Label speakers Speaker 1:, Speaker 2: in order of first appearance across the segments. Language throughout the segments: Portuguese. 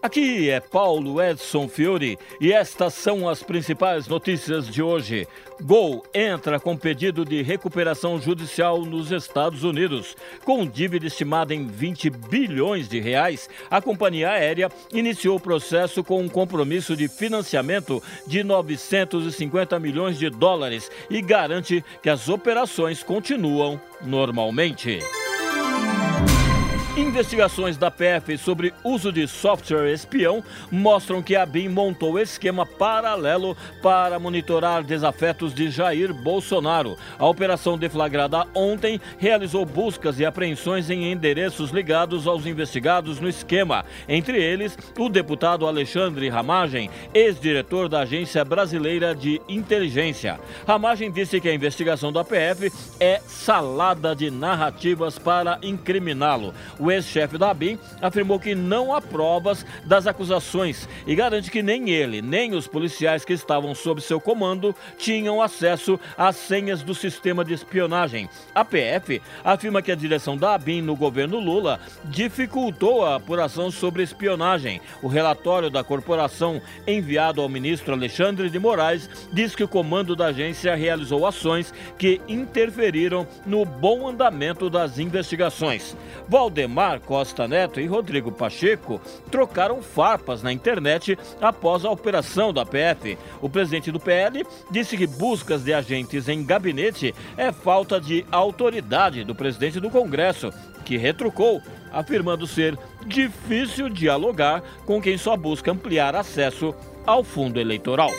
Speaker 1: Aqui é Paulo Edson Fiore e estas são as principais notícias de hoje. Gol entra com pedido de recuperação judicial nos Estados Unidos. Com dívida estimada em 20 bilhões de reais, a companhia aérea iniciou o processo com um compromisso de financiamento de 950 milhões de dólares e garante que as operações continuam normalmente. Investigações da PF sobre uso de software espião mostram que a BIM montou esquema paralelo para monitorar desafetos de Jair Bolsonaro. A operação deflagrada ontem realizou buscas e apreensões em endereços ligados aos investigados no esquema, entre eles o deputado Alexandre Ramagem, ex-diretor da Agência Brasileira de Inteligência. Ramagem disse que a investigação da PF é salada de narrativas para incriminá-lo. O o ex-chefe da ABIN afirmou que não há provas das acusações e garante que nem ele, nem os policiais que estavam sob seu comando tinham acesso às senhas do sistema de espionagem. A PF afirma que a direção da ABIN no governo Lula dificultou a apuração sobre espionagem. O relatório da corporação enviado ao ministro Alexandre de Moraes diz que o comando da agência realizou ações que interferiram no bom andamento das investigações. Valdemar Valdemar Costa Neto e Rodrigo Pacheco trocaram farpas na internet após a operação da PF. O presidente do PL disse que buscas de agentes em gabinete é falta de autoridade do presidente do Congresso, que retrucou, afirmando ser difícil dialogar com quem só busca ampliar acesso ao fundo eleitoral.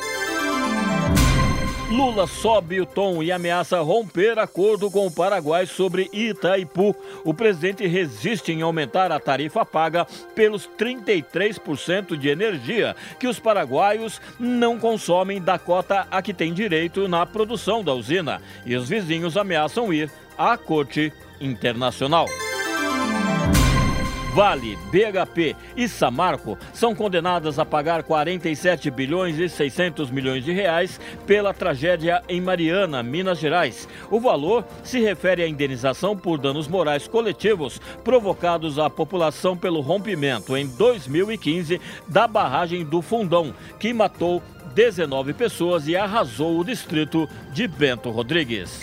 Speaker 1: Lula sobe o tom e ameaça romper acordo com o Paraguai sobre Itaipu. O presidente resiste em aumentar a tarifa paga pelos 33% de energia que os paraguaios não consomem da cota a que tem direito na produção da usina. E os vizinhos ameaçam ir à Corte Internacional. Vale, BHP e Samarco são condenadas a pagar 47 bilhões e 600 milhões de reais pela tragédia em Mariana, Minas Gerais. O valor se refere à indenização por danos morais coletivos provocados à população pelo rompimento em 2015 da barragem do Fundão, que matou 19 pessoas e arrasou o distrito de Bento Rodrigues.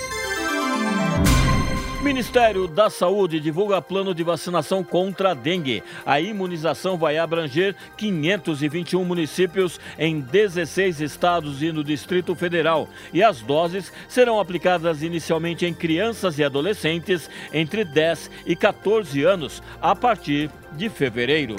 Speaker 1: Ministério da Saúde divulga plano de vacinação contra a dengue. A imunização vai abranger 521 municípios em 16 estados e no Distrito Federal. E as doses serão aplicadas inicialmente em crianças e adolescentes entre 10 e 14 anos, a partir de fevereiro.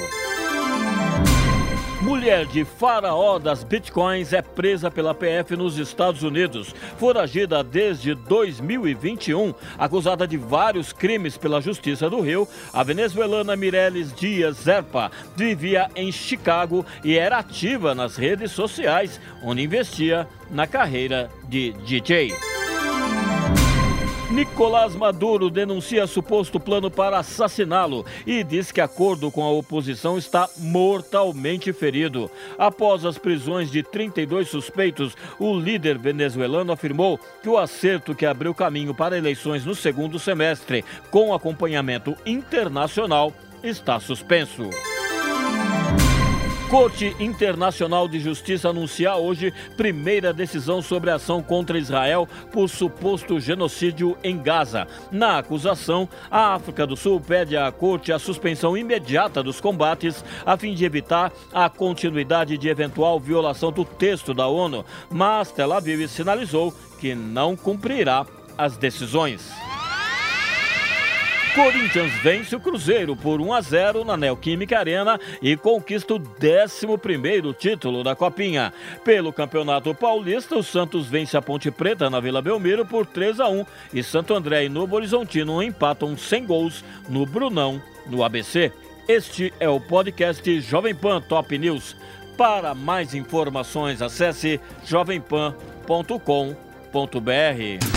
Speaker 1: Mulher de faraó das bitcoins é presa pela PF nos Estados Unidos. Foragida desde 2021, acusada de vários crimes pela Justiça do Rio, a venezuelana Mireles Dias Zerpa vivia em Chicago e era ativa nas redes sociais, onde investia na carreira de DJ. Nicolás Maduro denuncia suposto plano para assassiná-lo e diz que acordo com a oposição está mortalmente ferido. Após as prisões de 32 suspeitos, o líder venezuelano afirmou que o acerto que abriu caminho para eleições no segundo semestre, com acompanhamento internacional, está suspenso. Corte Internacional de Justiça anuncia hoje primeira decisão sobre a ação contra Israel por suposto genocídio em Gaza. Na acusação, a África do Sul pede à Corte a suspensão imediata dos combates a fim de evitar a continuidade de eventual violação do texto da ONU, mas Tel Aviv sinalizou que não cumprirá as decisões. Corinthians vence o Cruzeiro por 1 a 0 na Neoquímica Arena e conquista o 11º título da Copinha. Pelo Campeonato Paulista, o Santos vence a Ponte Preta na Vila Belmiro por 3 a 1 e Santo André e Novo Horizontino empatam sem gols no Brunão, no ABC. Este é o podcast Jovem Pan Top News. Para mais informações, acesse jovempan.com.br.